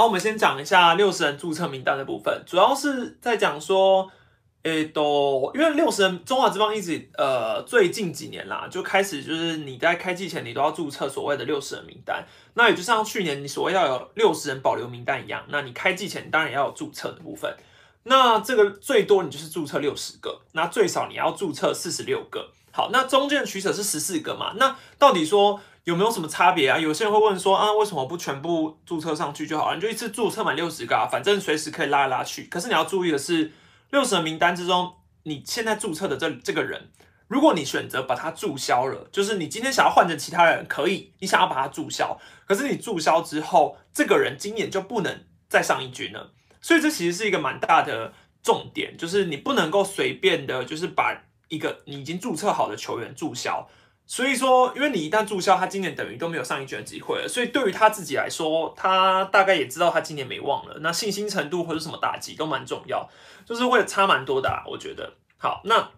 好，我们先讲一下六十人注册名单的部分，主要是在讲说，诶，都因为六十人中华之邦一直呃最近几年啦，就开始就是你在开季前你都要注册所谓的六十人名单，那也就像去年你所谓要有六十人保留名单一样，那你开季前当然也要有注册的部分，那这个最多你就是注册六十个，那最少你要注册四十六个。好，那中间的取舍是十四个嘛？那到底说？有没有什么差别啊？有些人会问说啊，为什么不全部注册上去就好了？你就一次注册满六十个，啊，反正随时可以拉来拉去。可是你要注意的是，六十个名单之中，你现在注册的这这个人，如果你选择把它注销了，就是你今天想要换成其他人，可以，你想要把它注销，可是你注销之后，这个人今年就不能再上一军了。所以这其实是一个蛮大的重点，就是你不能够随便的，就是把一个你已经注册好的球员注销。所以说，因为你一旦注销，他今年等于都没有上一卷的机会了。所以对于他自己来说，他大概也知道他今年没望了。那信心程度或者什么打击都蛮重要，就是会差蛮多的。我觉得，好，那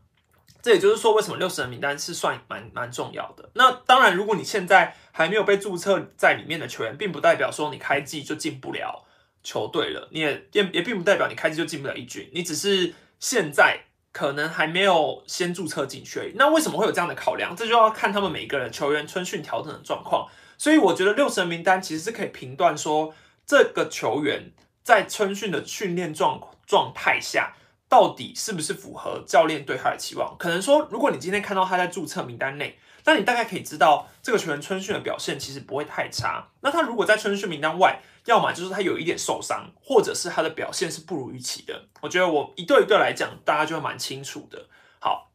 这也就是说，为什么六十人名单是算蛮蛮重要的。那当然，如果你现在还没有被注册在里面的球员，并不代表说你开季就进不了球队了。你也也也并不代表你开季就进不了一军，你只是现在。可能还没有先注册进去，那为什么会有这样的考量？这就要看他们每一个人球员春训调整的状况。所以我觉得六十人名单其实是可以评断说，这个球员在春训的训练状状态下，到底是不是符合教练对他的期望。可能说，如果你今天看到他在注册名单内，那你大概可以知道这个球员春训的表现其实不会太差。那他如果在春训名单外，要么就是他有一点受伤，或者是他的表现是不如预期的。我觉得我一对一对来讲，大家就会蛮清楚的。好，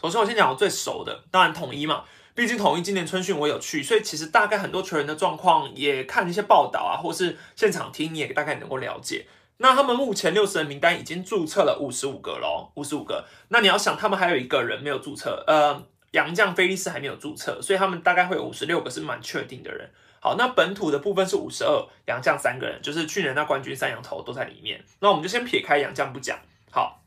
首先我先讲我最熟的，当然统一嘛，毕竟统一今年春训我有去，所以其实大概很多球员的状况也看一些报道啊，或是现场听，你也大概能够了解。那他们目前六十人名单已经注册了五十五个喽，五十五个。那你要想，他们还有一个人没有注册，呃，杨将菲利斯还没有注册，所以他们大概会有五十六个是蛮确定的人。好，那本土的部分是五十二，杨将三个人，就是去年那冠军三羊头都在里面。那我们就先撇开杨将不讲。好，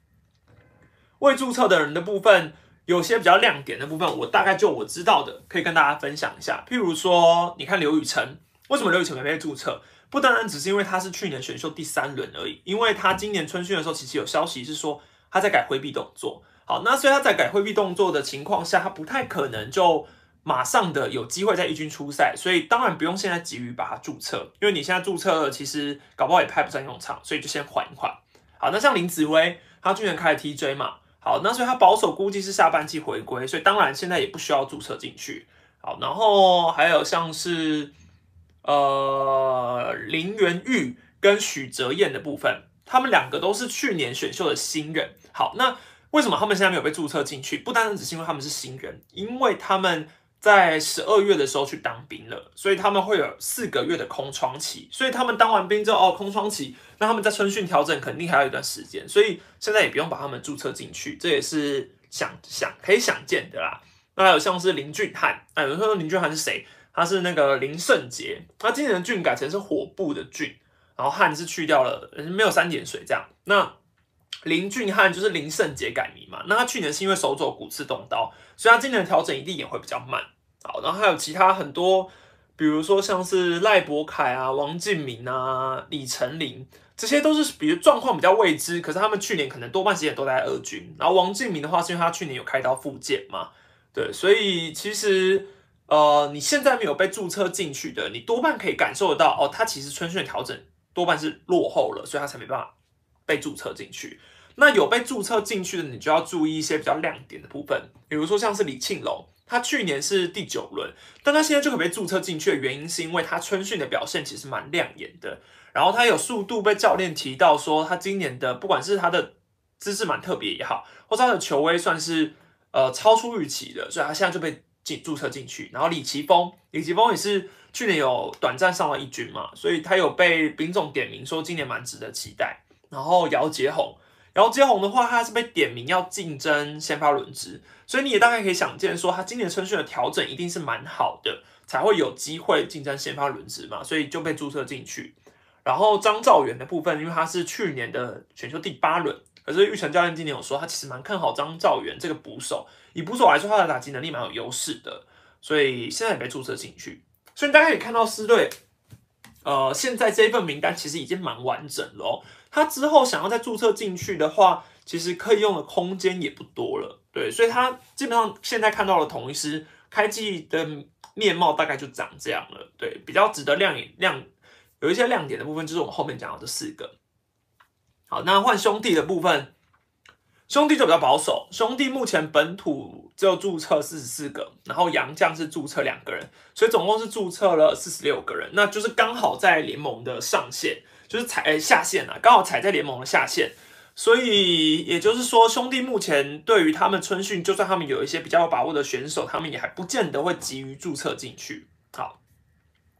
未注册的人的部分，有些比较亮点的部分，我大概就我知道的，可以跟大家分享一下。譬如说，你看刘宇辰，为什么刘宇辰没被注册？不单单只是因为他是去年选秀第三轮而已，因为他今年春训的时候，其实有消息是说他在改挥臂动作。好，那所以他在改挥臂动作的情况下，他不太可能就。马上的有机会在一军出赛，所以当然不用现在急于把它注册，因为你现在注册了，其实搞不好也派不上用场，所以就先缓一缓。好，那像林子威，他去年开了 TJ 嘛，好，那所以他保守估计是下半季回归，所以当然现在也不需要注册进去。好，然后还有像是呃林元玉跟许哲彦的部分，他们两个都是去年选秀的新人。好，那为什么他们现在没有被注册进去？不单单只是因为他们是新人，因为他们。在十二月的时候去当兵了，所以他们会有四个月的空窗期。所以他们当完兵之后，哦，空窗期，那他们在春训调整肯定还有一段时间，所以现在也不用把他们注册进去，这也是想想可以想见的啦。那还有像是林俊汉，哎，有人说林俊汉是谁？他是那个林圣杰，他今年的俊改成是火部的俊，然后汉是去掉了，没有三点水这样。那林俊汉就是林圣杰改名嘛，那他去年是因为手肘骨刺动刀，所以他今年的调整一定也会比较慢。好，然后还有其他很多，比如说像是赖博凯啊、王敬明啊、李成林，这些都是比如状况比较未知，可是他们去年可能多半时间都在二军。然后王敬明的话，是因为他去年有开刀复健嘛，对，所以其实呃，你现在没有被注册进去的，你多半可以感受得到哦，他其实春训调整多半是落后了，所以他才没办法。被注册进去，那有被注册进去的，你就要注意一些比较亮点的部分，比如说像是李庆龙，他去年是第九轮，但他现在就可被注册进去的原因，是因为他春训的表现其实蛮亮眼的，然后他有速度被教练提到说，他今年的不管是他的姿势蛮特别也好，或者他的球威算是呃超出预期的，所以他现在就被进注册进去。然后李奇峰，李奇峰也是去年有短暂上了一军嘛，所以他有被丙总点名说今年蛮值得期待。然后姚杰宏，姚杰宏的话，他是被点名要竞争先发轮值，所以你也大概可以想见，说他今年春训的调整一定是蛮好的，才会有机会竞争先发轮值嘛，所以就被注册进去。然后张兆元的部分，因为他是去年的选秀第八轮，可是玉成教练今年有说，他其实蛮看好张兆元这个捕手，以捕手来说，他的打击能力蛮有优势的，所以现在也被注册进去。所以大家可以看到，狮队呃，现在这一份名单其实已经蛮完整了。他之后想要再注册进去的话，其实可以用的空间也不多了。对，所以他基本上现在看到的统一师开季的面貌大概就长这样了。对，比较值得亮眼亮有一些亮点的部分，就是我们后面讲到这四个。好，那换兄弟的部分。兄弟就比较保守，兄弟目前本土只有注册四十四个，然后杨将是注册两个人，所以总共是注册了四十六个人，那就是刚好在联盟的上限，就是踩下线啊，刚好踩在联盟的下限，所以也就是说，兄弟目前对于他们春训，就算他们有一些比较有把握的选手，他们也还不见得会急于注册进去。好，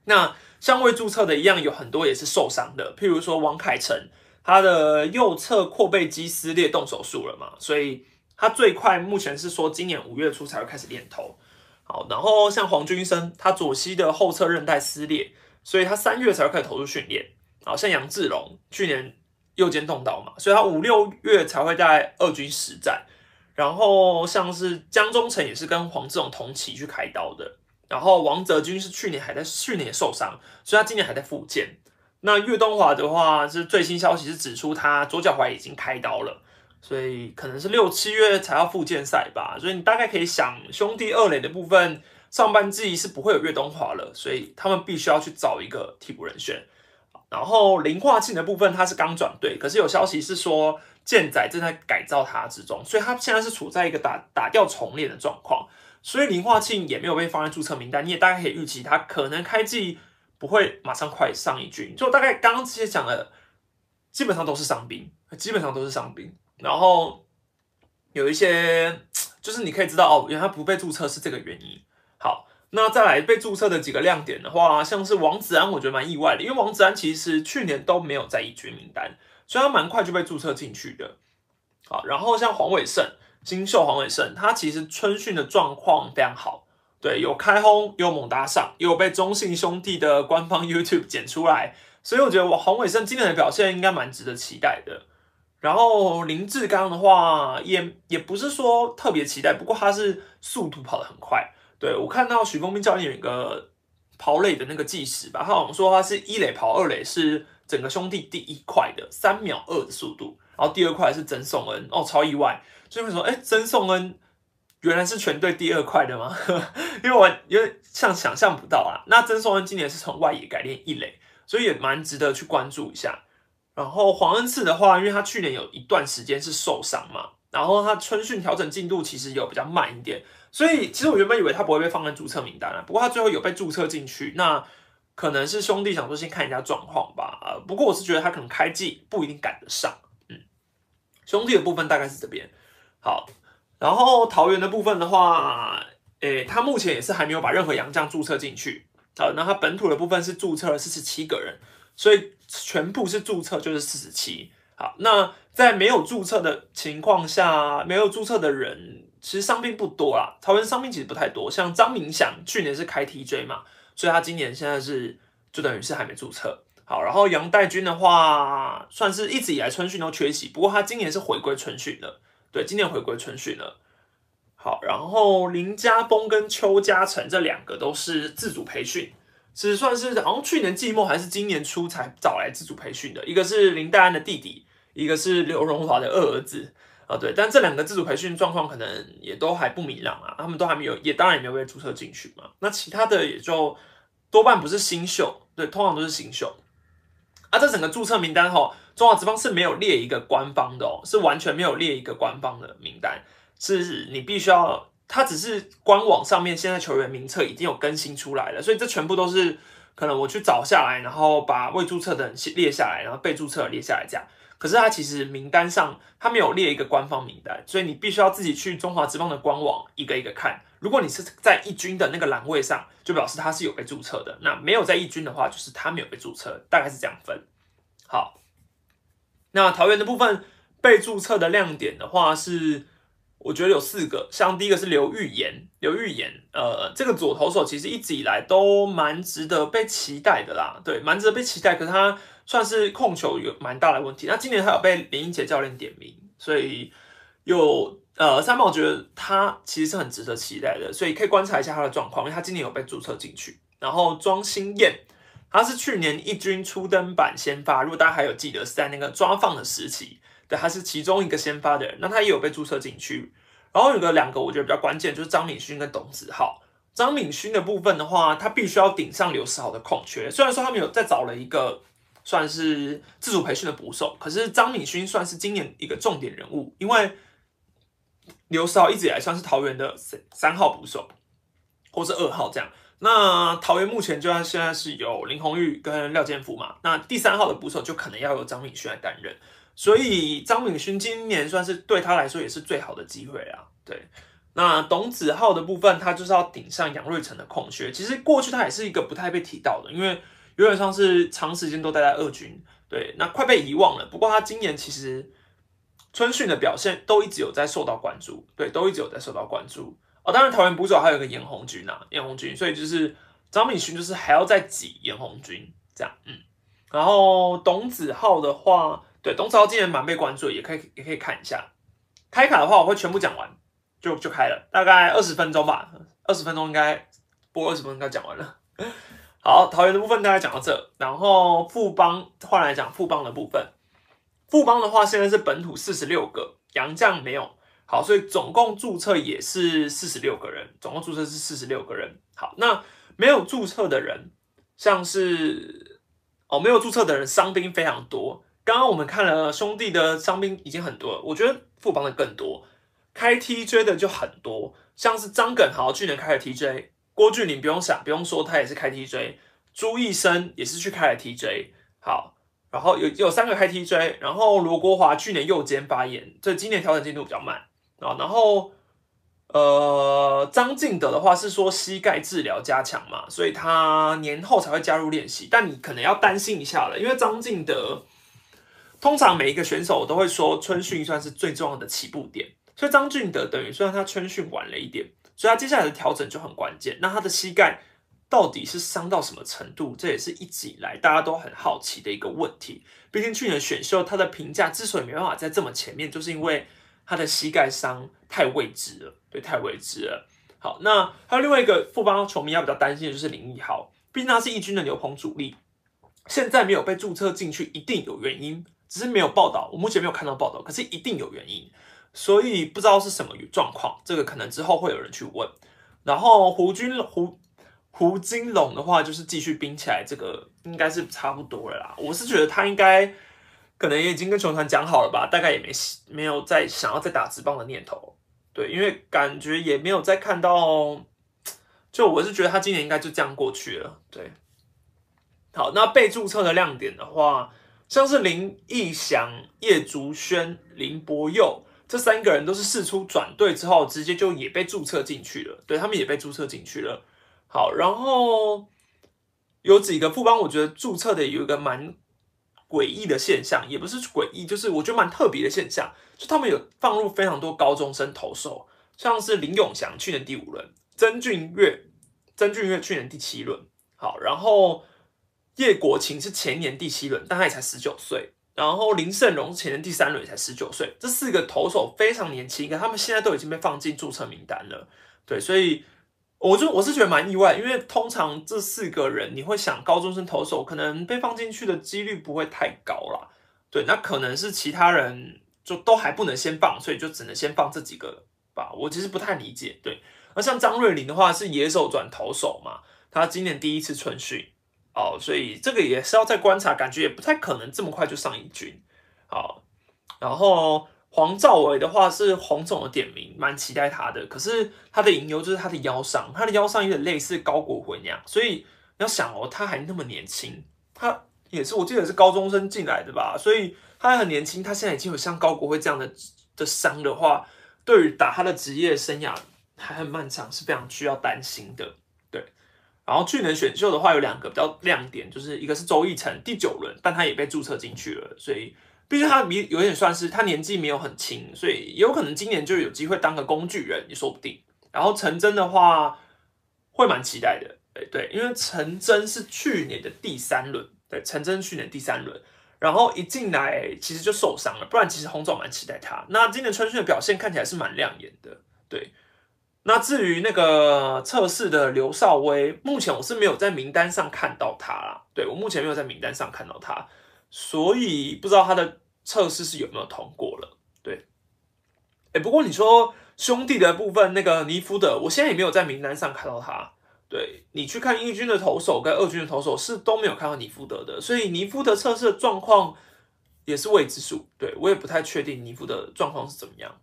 那像未注册的一样，有很多也是受伤的，譬如说王凯成。他的右侧阔背肌撕裂，动手术了嘛？所以他最快目前是说今年五月初才会开始练投。好，然后像黄军生，他左膝的后侧韧带撕裂，所以他三月才会开始投入训练。好，像杨志龙去年右肩动刀嘛，所以他五六月才会在二军实战。然后像是江中诚也是跟黄志龙同期去开刀的。然后王泽军是去年还在去年也受伤，所以他今年还在复健。那岳东华的话，是最新消息是指出他左脚踝已经开刀了，所以可能是六七月才要复健赛吧。所以你大概可以想，兄弟二垒的部分上半季是不会有岳东华了，所以他们必须要去找一个替补人选。然后林化庆的部分他是刚转队，可是有消息是说健仔正在改造他之中，所以他现在是处在一个打打掉重练的状况，所以林化庆也没有被放在注册名单。你也大概可以预期他可能开季。不会马上快上一军，就大概刚刚这些讲的，基本上都是伤兵，基本上都是伤兵。然后有一些，就是你可以知道哦，原来不被注册是这个原因。好，那再来被注册的几个亮点的话，像是王子安，我觉得蛮意外的，因为王子安其实去年都没有在一军名单，所以他蛮快就被注册进去的。好，然后像黄伟胜，新秀黄伟胜，他其实春训的状况非常好。对，有开轰，有猛打赏，有被中信兄弟的官方 YouTube 剪出来，所以我觉得我黄伟生今年的表现应该蛮值得期待的。然后林志刚的话，也也不是说特别期待，不过他是速度跑得很快。对我看到许峰斌教练有一个跑垒的那个计时吧，他好像说他是一垒跑二垒是整个兄弟第一快的三秒二的速度，然后第二块是曾颂恩，哦，超意外，所以为什么？哎，曾颂恩。原来是全队第二快的吗？因为我因为像想象不到啊。那曾颂恩今年是从外野改练一垒，所以也蛮值得去关注一下。然后黄恩赐的话，因为他去年有一段时间是受伤嘛，然后他春训调整进度其实有比较慢一点，所以其实我原本以为他不会被放在注册名单了。不过他最后有被注册进去，那可能是兄弟想说先看一下状况吧。呃，不过我是觉得他可能开季不一定赶得上。嗯，兄弟的部分大概是这边好。然后桃园的部分的话，诶，他目前也是还没有把任何洋将注册进去好。那他本土的部分是注册了四十七个人，所以全部是注册就是四十七。好，那在没有注册的情况下，没有注册的人其实伤病不多啦。桃园伤病其实不太多，像张明祥去年是开 TJ 嘛，所以他今年现在是就等于是还没注册。好，然后杨代军的话，算是一直以来春训都缺席，不过他今年是回归春训了。对，今年回归春训了。好，然后林家峰跟邱家诚这两个都是自主培训，是算是好像去年季末还是今年初才找来自主培训的。一个是林黛安的弟弟，一个是刘荣华的二儿子啊。对，但这两个自主培训状况可能也都还不明朗啊，他们都还没有，也当然也没有被注册进去嘛。那其他的也就多半不是新秀，对，通常都是新秀。啊，这整个注册名单哈。中华职棒是没有列一个官方的哦，是完全没有列一个官方的名单，是你必须要，它只是官网上面现在球员名册已经有更新出来了，所以这全部都是可能我去找下来，然后把未注册的人列下来，然后被注册列下来这样。可是它其实名单上它没有列一个官方名单，所以你必须要自己去中华职棒的官网一个一个看。如果你是在一军的那个栏位上，就表示他是有被注册的；那没有在一军的话，就是他没有被注册，大概是这样分。好。那桃园的部分被注册的亮点的话是，我觉得有四个，像第一个是刘玉言，刘玉言，呃，这个左投手其实一直以来都蛮值得被期待的啦，对，蛮值得被期待，可是他算是控球有蛮大的问题，那今年他有被林英杰教练点名，所以有呃三毛觉得他其实是很值得期待的，所以可以观察一下他的状况，因为他今年有被注册进去，然后庄心燕。他是去年一军初登板先发，如果大家还有记得是在那个抓放的时期，对，他是其中一个先发的人，那他也有被注册进去。然后有个两个我觉得比较关键，就是张敏勋跟董子浩。张敏勋的部分的话，他必须要顶上刘世豪的空缺。虽然说他们有再找了一个算是自主培训的捕手，可是张敏勋算是今年一个重点人物，因为刘少一直以来算是桃园的三号捕手，或是二号这样。那桃园目前就像现在是有林红玉跟廖建福嘛，那第三号的捕手就可能要由张敏勋来担任。所以张敏勋今年算是对他来说也是最好的机会啊。对，那董子浩的部分，他就是要顶上杨瑞成的空缺。其实过去他也是一个不太被提到的，因为有点像是长时间都待在二军，对，那快被遗忘了。不过他今年其实春训的表现都一直有在受到关注，对，都一直有在受到关注。哦，当然桃园捕手还有一个严红军啊，严红军，所以就是张敏勋就是还要再挤严红军这样，嗯。然后董子浩的话。对，董子豪今年蛮被关注，也可以也可以看一下。开卡的话，我会全部讲完，就就开了，大概二十分钟吧，二十分钟应该播二十分钟应该讲完了。好，桃园的部分大概讲到这，然后富邦换来讲富邦的部分，富邦的话现在是本土四十六个，洋将没有，好，所以总共注册也是四十六个人，总共注册是四十六个人。好，那没有注册的人，像是哦没有注册的人，伤兵非常多。刚刚我们看了兄弟的伤兵已经很多了，我觉得富邦的更多，开 TJ 的就很多，像是张耿豪去年开了 TJ，郭俊霖不用想不用说他也是开 TJ，朱义生也是去开了 TJ，好，然后有有三个开 TJ，然后罗国华去年右肩发炎，这今年调整进度比较慢。啊，然后呃张敬德的话是说膝盖治疗加强嘛，所以他年后才会加入练习，但你可能要担心一下了，因为张敬德。通常每一个选手都会说春训算是最重要的起步点，所以张俊德等于虽然他春训晚了一点，所以他接下来的调整就很关键。那他的膝盖到底是伤到什么程度？这也是一直以来大家都很好奇的一个问题。毕竟去年选秀他的评价之所以没办法在这么前面，就是因为他的膝盖伤太未知了，对，太未知了。好，那还有另外一个富邦球迷要比较担心的就是林奕豪，毕竟他是义军的牛棚主力，现在没有被注册进去，一定有原因。只是没有报道，我目前没有看到报道，可是一定有原因，所以不知道是什么状况，这个可能之后会有人去问。然后胡军胡胡金龙的话，就是继续冰起来，这个应该是差不多了啦。我是觉得他应该可能也已经跟球团讲好了吧，大概也没没有再想要再打直棒的念头。对，因为感觉也没有再看到，就我是觉得他今年应该就这样过去了。对，好，那被注册的亮点的话。像是林义祥、叶竹轩、林博佑这三个人都是试出转队之后，直接就也被注册进去了。对他们也被注册进去了。好，然后有几个副帮，我觉得注册的有一个蛮诡异的现象，也不是诡异，就是我觉得蛮特别的现象，就他们有放入非常多高中生投手，像是林永祥去年第五轮，曾俊岳，曾俊岳去年第七轮。好，然后。叶国勤是前年第七轮，但他也才十九岁。然后林胜荣前第三轮才十九岁。这四个投手非常年轻，他们现在都已经被放进注册名单了。对，所以我就我是觉得蛮意外，因为通常这四个人你会想高中生投手可能被放进去的几率不会太高啦。对，那可能是其他人就都还不能先放，所以就只能先放这几个吧。我其实不太理解。对，而像张瑞麟的话是野手转投手嘛，他今年第一次春训。哦，所以这个也是要再观察，感觉也不太可能这么快就上一军。好，然后黄兆伟的话是黄总的点名，蛮期待他的。可是他的隐忧就是他的腰伤，他的腰伤有点类似高国辉那样。所以你要想哦，他还那么年轻，他也是我记得是高中生进来的吧，所以他还很年轻。他现在已经有像高国辉这样的的伤的话，对于打他的职业生涯还很漫长，是非常需要担心的。对然后去年选秀的话有两个比较亮点，就是一个是周奕辰第九轮，但他也被注册进去了，所以毕竟他比有点算是他年纪没有很轻，所以也有可能今年就有机会当个工具人也说不定。然后陈真的话会蛮期待的，对对，因为陈真是去年的第三轮，对，陈真去年第三轮，然后一进来其实就受伤了，不然其实洪总蛮期待他。那今年春训的表现看起来是蛮亮眼的，对。那至于那个测试的刘少威，目前我是没有在名单上看到他啦。对我目前没有在名单上看到他，所以不知道他的测试是有没有通过了。对，哎，不过你说兄弟的部分，那个尼夫的，我现在也没有在名单上看到他。对你去看一军的投手跟二军的投手是都没有看到尼夫德的，所以尼夫德测试的状况也是未知数。对我也不太确定尼夫的状况是怎么样。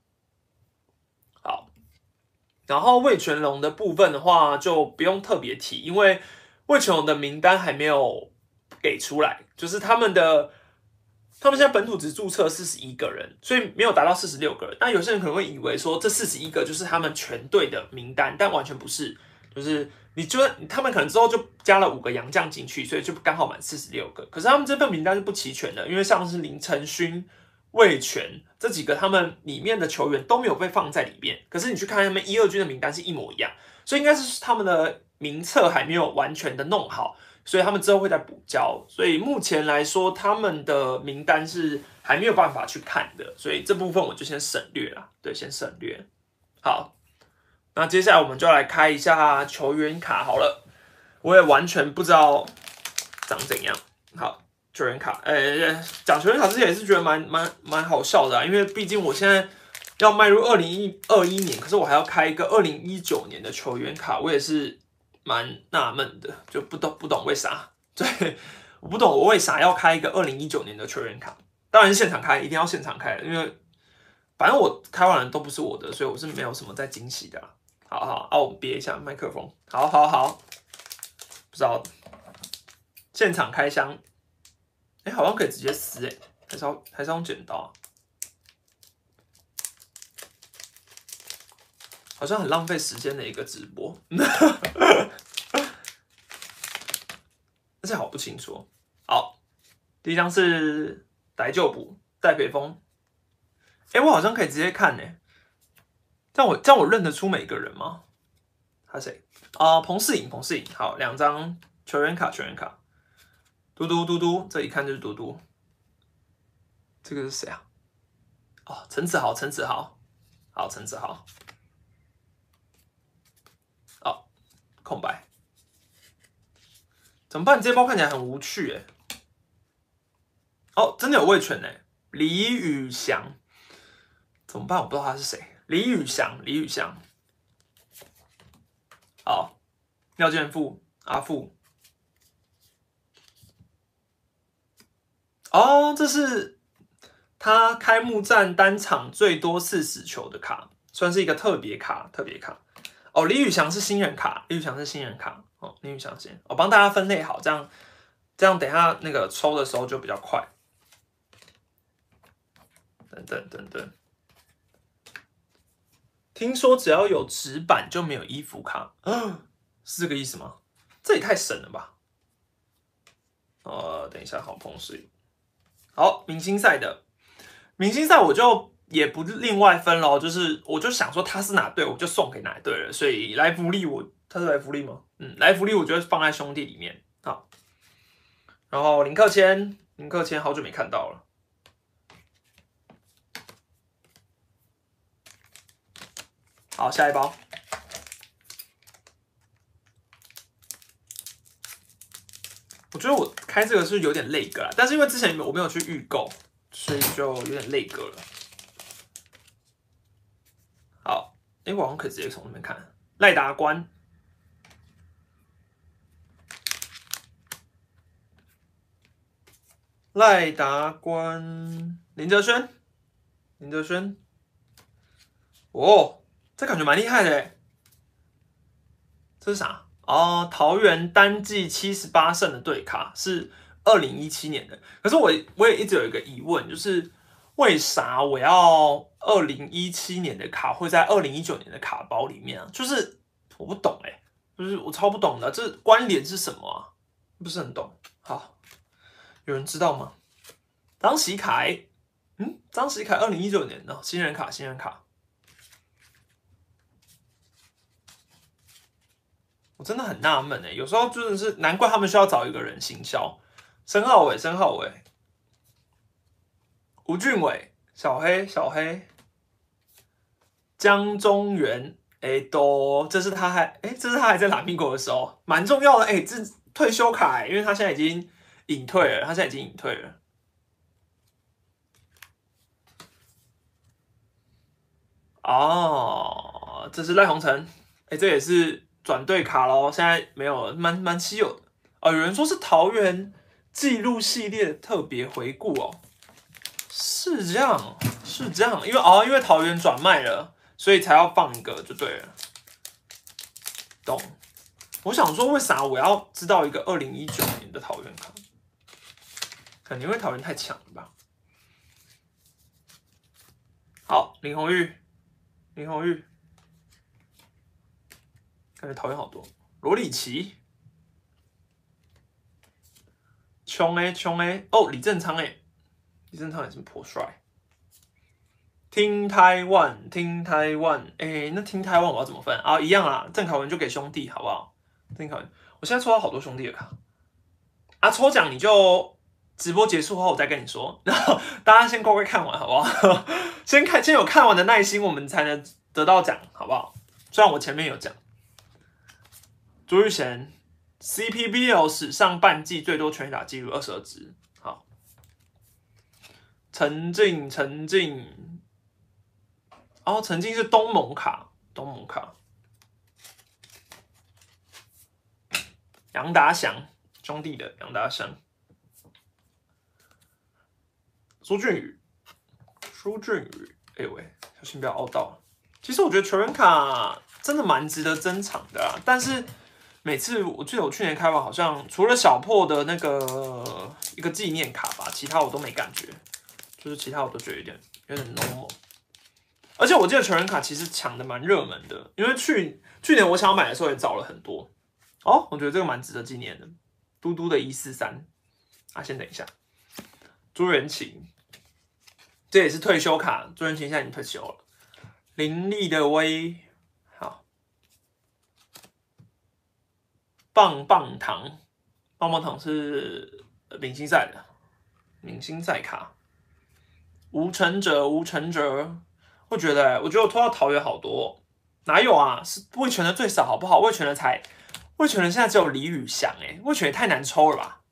然后魏全龙的部分的话就不用特别提，因为魏全龙的名单还没有给出来，就是他们的他们现在本土只注册四十一个人，所以没有达到四十六个人。那有些人可能会以为说这四十一个就是他们全队的名单，但完全不是，就是。你觉得他们可能之后就加了五个洋将进去，所以就刚好满四十六个。可是他们这份名单是不齐全的，因为像是林承勋、魏全这几个，他们里面的球员都没有被放在里面。可是你去看他们一二军的名单是一模一样，所以应该是他们的名册还没有完全的弄好，所以他们之后会再补交。所以目前来说，他们的名单是还没有办法去看的，所以这部分我就先省略了。对，先省略。好。那接下来我们就来开一下球员卡好了，我也完全不知道长怎样。好，球员卡，呃，讲球员卡之前也是觉得蛮蛮蛮好笑的，因为毕竟我现在要迈入二零一二一年，可是我还要开一个二零一九年的球员卡，我也是蛮纳闷的，就不懂不懂为啥？对，我不懂我为啥要开一个二零一九年的球员卡，当然是现场开，一定要现场开，因为反正我开完了都不是我的，所以我是没有什么在惊喜的。好好，啊，我们憋一下麦克风。好好好，不知道现场开箱，哎，好像可以直接撕，哎，还是要还是要用剪刀？好像很浪费时间的一个直播，而且好不清楚。好，第一张是戴旧补戴北风，哎，我好像可以直接看呢。这样我这样我认得出每个人吗？他谁啊？彭世颖，彭世颖，好，两张球员卡，球员卡。嘟嘟嘟嘟，这一看就是嘟嘟。这个是谁啊？哦，陈子豪，陈子豪，好，陈子豪。哦，空白。怎么办？这包看起来很无趣哎。哦，真的有魏权哎，李宇翔。怎么办？我不知道他是谁。李宇翔，李宇翔，好，廖健富，阿富，哦，这是他开幕战单场最多次死球的卡，算是一个特别卡，特别卡。哦，李宇翔是新人卡，李宇翔是新人卡，哦，李宇翔先，我帮大家分类好，这样，这样等下那个抽的时候就比较快。等等等等。听说只要有纸板就没有衣服卡，是这个意思吗？这也太神了吧！呃，等一下，好碰水。好，明星赛的明星赛我就也不另外分了，就是我就想说他是哪队，我就送给哪队了。所以来福利我他是来福利吗？嗯，来福利我觉得放在兄弟里面好。然后林克谦，林克谦好久没看到了。好，下一包。我觉得我开这个是有点累个，但是因为之前我没有去预购，所以就有点累个了。好，哎，我好像可以直接从那边看。赖达官，赖达官，林哲轩，林哲轩，哦。这感觉蛮厉害的，这是啥？哦，桃园单季七十八胜的对卡是二零一七年的。可是我我也一直有一个疑问，就是为啥我要二零一七年的卡会在二零一九年的卡包里面啊？就是我不懂哎，就是我超不懂的，这关联是什么啊？不是很懂。好，有人知道吗？张喜凯，嗯，张喜凯二零一九年的新人卡，新人卡。我真的很纳闷哎，有时候真的是难怪他们需要找一个人行销。申浩伟，申浩伟，吴俊伟，小黑，小黑，江中原，哎，都，这是他还，哎，这是他还在拉米狗的时候，蛮重要的，哎，这退休卡，因为他现在已经隐退了，他现在已经隐退了。哦，这是赖鸿成，哎，这也是转队卡喽，现在没有，蛮蛮稀有的。哦，有人说是桃园记录系列特别回顾哦，是这样，是这样，因为哦，因为桃园转卖了。所以才要放一个就对了，懂？我想说，为啥我要知道一个二零一九年的桃园卡？可能因为桃园太强了吧。好，林红玉，林红玉，感觉桃园好多。罗里奇，穷哎穷哎，哦，李正昌哎，李正昌也是颇帅。听台湾，听台湾，哎，那听台湾我要怎么分啊？一样啊，郑凯文就给兄弟，好不好？郑凯文，我现在抽到好多兄弟的卡啊！抽奖你就直播结束后我再跟你说，然后大家先乖乖看完，好不好？先看，先有看完的耐心，我们才能得到奖，好不好？虽然我前面有讲，朱玉贤 CPBL 史上半季最多全打记录二十二支，好，陈静，陈静。哦，曾经是东盟卡，东盟卡，杨达祥兄弟的杨达祥，苏俊宇，苏俊宇，哎呦喂，小心不要凹到。其实我觉得球员卡真的蛮值得珍藏的啊，但是每次我记得我去年开完，好像除了小破的那个一个纪念卡吧，其他我都没感觉，就是其他我都觉得有点有点 normal。而且我记得成人卡其实抢的蛮热门的，因为去去年我想要买的时候也找了很多哦，我觉得这个蛮值得纪念的。嘟嘟的一四三啊，先等一下，朱元琴，这也是退休卡，朱元琴现在已经退休了。林立的威，好，棒棒糖，棒棒糖是明星赛的明星赛卡，吴成哲，吴成哲。我觉得，我觉得我拖到桃园好多，哪有啊？是魏权的最少，好不好？魏权的才，魏权的现在只有李宇翔，哎，魏权也太难抽了吧？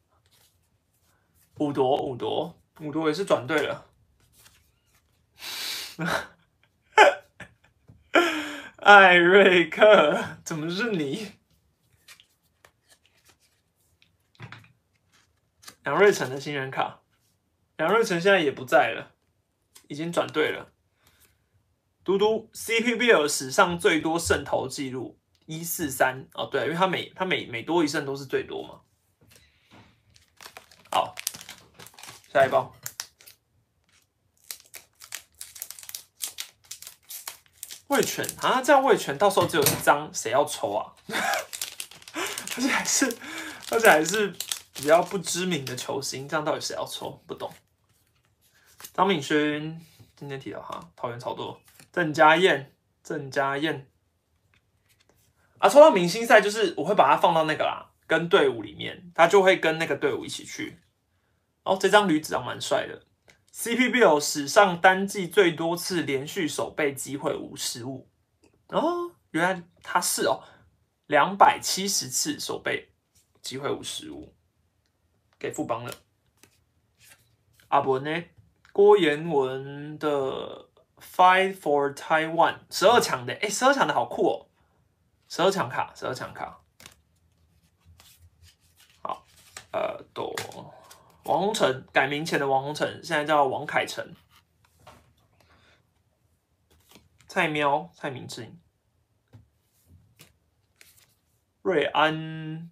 五夺五夺五夺也是转队了，艾瑞克，怎么是你？梁瑞成的新人卡，梁瑞成现在也不在了，已经转队了。嘟嘟 CPBL 史上最多胜投记录一四三哦，对，因为他每他每每多一胜都是最多嘛。好，下一包。卫权啊，这样卫权到时候只有一张，谁要抽啊？而且还是而且还是比较不知名的球星，这样到底谁要抽？不懂。张敏勋今天提到哈，桃园超多。郑家燕，郑家燕啊！抽到明星赛就是我会把它放到那个啦，跟队伍里面，他就会跟那个队伍一起去。哦，这张驴子啊，蛮帅的。CPBL 史上单季最多次连续守备机会无失误。哦，原来他是哦，两百七十次守备机会无失误，给富邦了。阿伯呢？郭彦文的。Fight for Taiwan，十二强的，哎，十二强的好酷哦，十二强卡，十二强卡，好，呃，朵王洪成改名前的王洪成，现在叫王凯成，蔡喵，蔡明志，瑞安，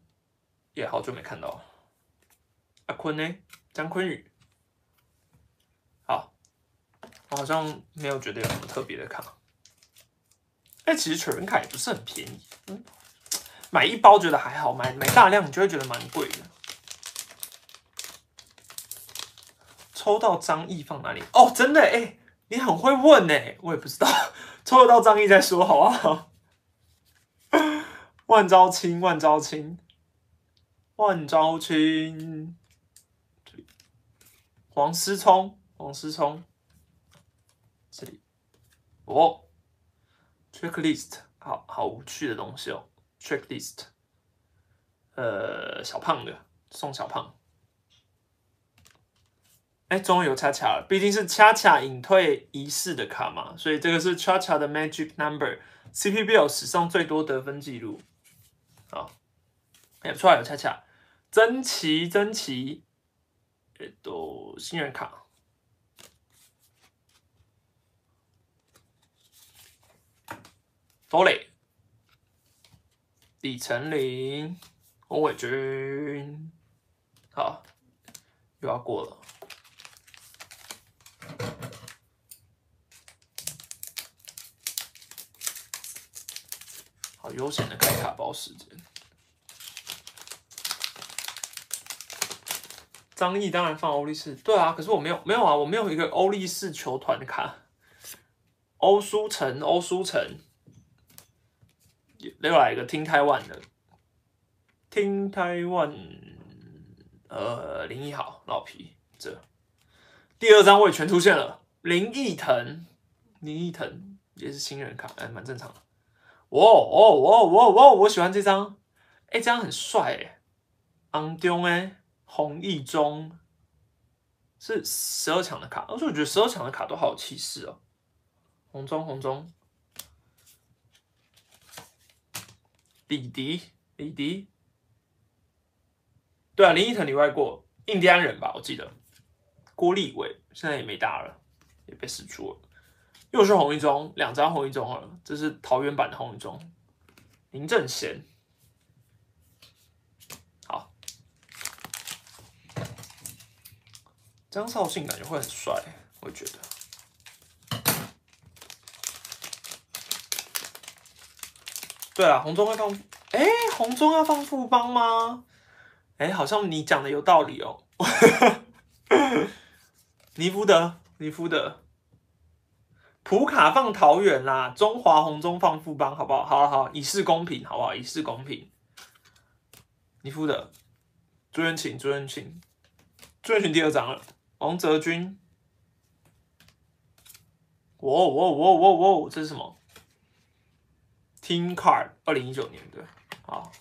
也好久没看到了，阿坤呢？张坤宇。好我好像没有觉得有什么特别的卡，哎，其实球员卡也不是很便宜，嗯，买一包觉得还好，买买大量你就会觉得蛮贵的。抽到张毅放哪里？哦，真的哎，你很会问哎，我也不知道，抽得到张毅再说好不好？万招清，万招清，万招清，黄思聪，黄思聪。这里哦，checklist 好好无趣的东西哦，checklist，呃，小胖的送小胖，哎，终于有恰恰了，毕竟是恰恰隐退仪式的卡嘛，所以这个是恰恰的 magic number，CPBL 史上最多得分记录，好，哎，出来有恰恰，珍奇珍奇，えっと新人卡。多磊、李成林、洪伟军，好，又要过了，好悠闲的开卡包时间。 张毅当然放欧力士，对啊，可是我没有没有啊，我没有一个欧力士球团的卡。欧书成，欧书成。又来一个听台湾的，听台湾，呃，林毅好老皮，这第二张位全出现了，林毅腾，林毅腾也是新人卡，哎，蛮正常的。哇哦哇哇哇，我喜欢这张，哎，这张很帅哎，昂中哎，红毅中是十二强的卡，而且我觉得十二强的卡都好有气势哦，红中红中。李迪，李迪，对啊，林依腾你外过，印第安人吧，我记得。郭立伟现在也没打了，也被释出了。又是红一中，两张红一中了，这是桃园版的红一中。林正贤，张绍信感觉会很帅，我觉得。对啊，红中会放，哎，红中要放富帮吗？哎，好像你讲的有道理哦。尼福德，尼福德，普卡放桃园啦，中华红中放富帮，好不好？好好，以示公平，好不好？以示公平。尼福德，朱元庆，朱元庆，朱元庆第二张了，王泽军。哇哇哇哇哇，这是什么？Team Card 二零一九年的，好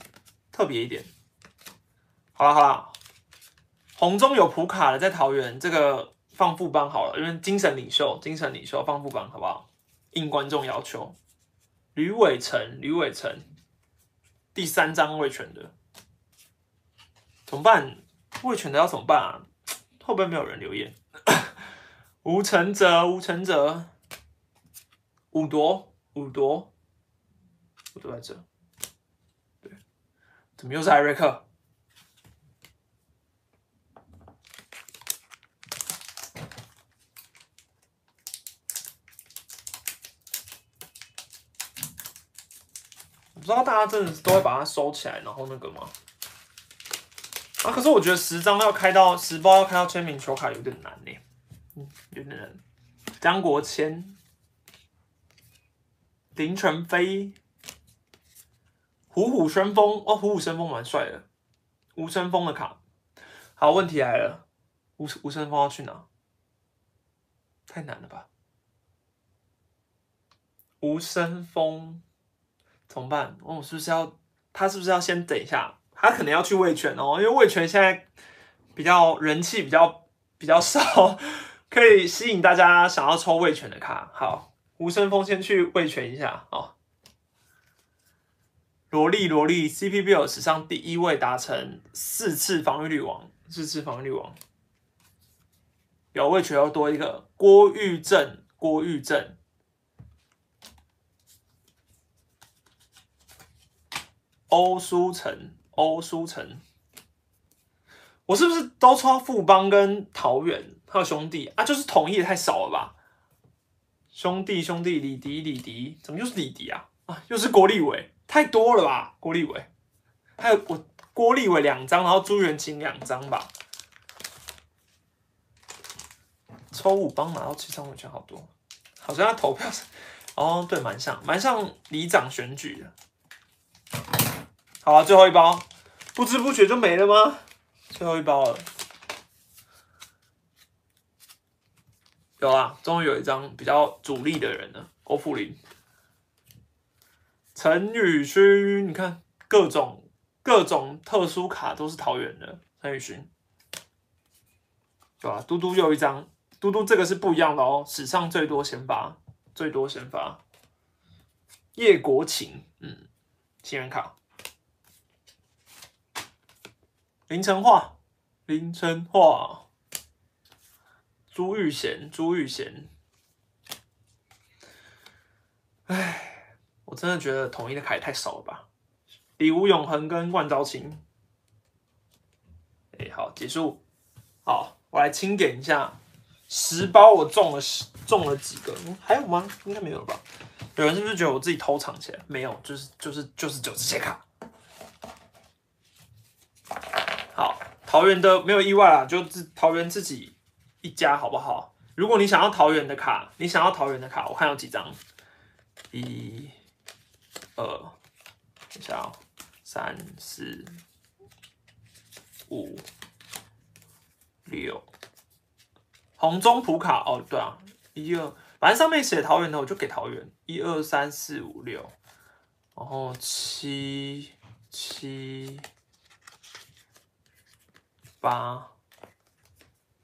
特别一点。好了好了，红中有普卡的在桃园，这个放副帮好了，因为精神领袖，精神领袖放副帮好不好？应观众要求。吕伟成，吕伟成，第三张魏权的，怎么办？魏权的要怎么办啊？会不会没有人留言？吴承泽，吴承泽，五夺，五夺。我都在这，对，怎么又是艾瑞克？我不知道大家真的都会把它收起来，然后那个吗？啊，可是我觉得十张要开到十包要开到签名球卡有点难呢，嗯，有点难。张国谦、林晨飞。虎虎生风哦，虎虎生风蛮帅的。吴生风的卡，好，问题来了，吴吴生风要去哪？太难了吧？吴生风怎么办？哦，是不是要他是不是要先等一下？他可能要去魏权哦，因为魏权现在比较人气比较比较少，可以吸引大家想要抽魏权的卡。好，吴生风先去魏权一下哦。萝莉，萝莉，CPBL 史上第一位达成四次防御率王，四次防御率王。有位却要多一个郭玉正，郭玉正，欧书成，欧书成。我是不是都抽富邦跟桃园还有兄弟啊？就是同意的太少了吧？兄弟，兄弟，李迪，李迪，怎么又是李迪啊？啊，又是郭立伟。太多了吧，郭立伟，还有我郭立伟两张，然后朱元清两张吧，抽五帮拿到七张，我觉得好多，好像要投票，哦，对，蛮像，蛮像里长选举的。好啊，最后一包，不知不觉就没了吗？最后一包了，有啊，终于有一张比较主力的人了，郭富林。陈宇勋，你看各种各种特殊卡都是桃园的，陈宇勋，对吧？嘟嘟又一张，嘟嘟这个是不一样的哦，史上最多先发，最多先发。叶国勤，嗯，新人卡。林晨化，林晨化，朱玉贤，朱玉贤。唉，我真的觉得统一的卡也太少了吧？李吴永恒跟万昭清。哎，好，结束。好，我来清点一下，十包我中了十，中了几个？还有吗？应该没有了吧？有人是不是觉得我自己偷藏起来？没有，就是就是就是就这些卡。好，桃园的没有意外啦，就自桃园自己一家好不好？如果你想要桃园的卡，你想要桃园的卡，我看有几张，一、二，等一下，三、四、五、六，红中普卡哦，对啊，一二，反正上面写桃园的，我就给桃园，一二三四五六，然后七七。八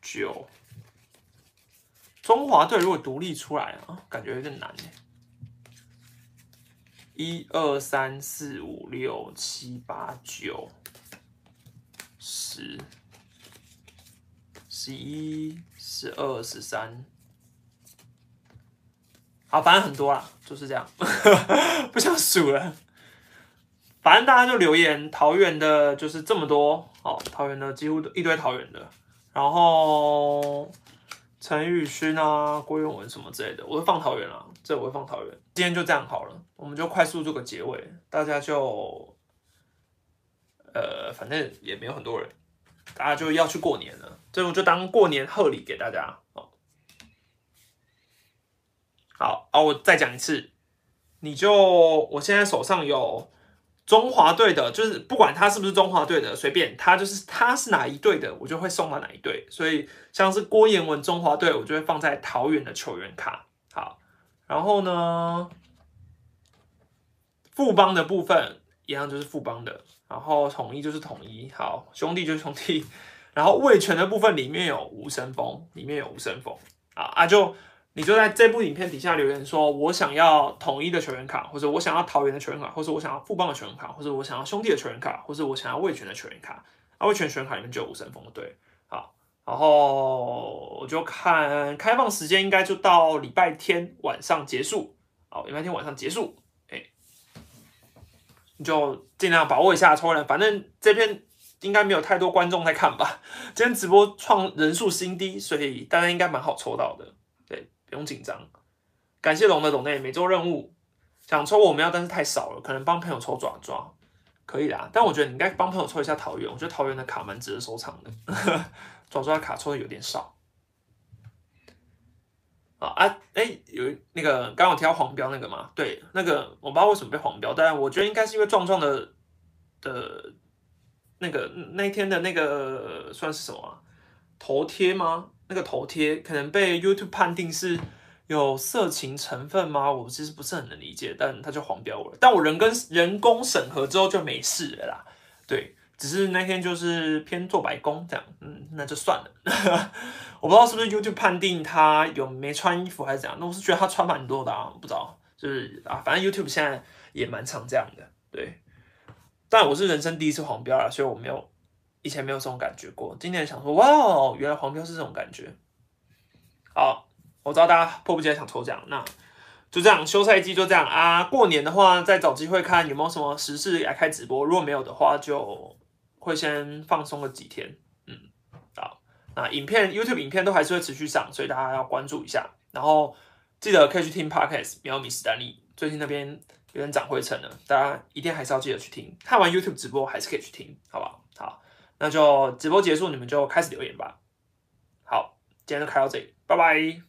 九，中华队如果独立出来啊，感觉有点难。哎。一二三四五六七八九。十，十一十二十三，好，反正很多啦，就是这样，不想数了。反正大家就留言桃园的，就是这么多。哦，桃园的几乎一堆桃园的，然后陈宇勋啊、郭永文什么之类的，我会放桃园了，这我会放桃园。今天就这样好了，我们就快速做个结尾，大家就呃，反正也没有很多人，大家就要去过年了，这我就当过年贺礼给大家哦。好啊，我再讲一次，你就我现在手上有。中华队的，就是不管他是不是中华队的，随便他就是他是哪一队的，我就会送到哪一队。所以像是郭彦文中华队，我就会放在桃园的球员卡。好，然后呢，富邦的部分一样就是富邦的，然后统一就是统一，好兄弟就是兄弟，然后味全的部分里面有吴声峰，里面有吴声峰啊啊就。你就在这部影片底下留言说，我想要统一的球员卡，或者我想要桃园的球员卡，或者我想要富邦的球员卡，或者我想要兄弟的球员卡，或者我想要味全的球员卡。啊，味全球员卡里面就有吴森峰对，好，然后我就看开放时间应该就到礼拜天晚上结束，好，礼拜天晚上结束，哎，你就尽量把握一下抽人，反正这边应该没有太多观众在看吧。今天直播创人数新低，所以大家应该蛮好抽到的。不用紧张，感谢龙的龙内每周任务想抽我们要，但是太少了，可能帮朋友抽爪爪可以啦。但我觉得你应该帮朋友抽一下桃园，我觉得桃园的卡蛮值得收藏的。爪爪卡抽的有点少。啊啊哎，有那个刚刚提到黄标那个嘛？对，那个我不知道为什么被黄标，但我觉得应该是因为壮壮的的那个那天的那个算是什么头贴吗？那个头贴可能被 YouTube 判定是有色情成分吗？我其实不是很能理解，但他就黄标我了。但我人跟人工审核之后就没事了啦。对，只是那天就是偏做白工这样，嗯，那就算了。我不知道是不是 YouTube 判定他有没穿衣服还是怎样，那我是觉得他穿蛮多的啊，不知道，就是啊，反正 YouTube 现在也蛮常这样的。对，但我是人生第一次黄标了，所以我没有。以前没有这种感觉过，今年想说，哇哦，原来黄标是这种感觉。好，我知道大家迫不及待想抽奖，那就这样，休赛季就这样啊。过年的话，再找机会看有没有什么时事来开直播。如果没有的话，就会先放松个几天。嗯，好，那影片 YouTube 影片都还是会持续上，所以大家要关注一下。然后记得可以去听 Podcast 喵米史丹利，最近那边有点涨灰尘了，大家一定还是要记得去听。看完 YouTube 直播还是可以去听，好不好？好。那就直播结束，你们就开始留言吧。好，今天就开到这里，拜拜。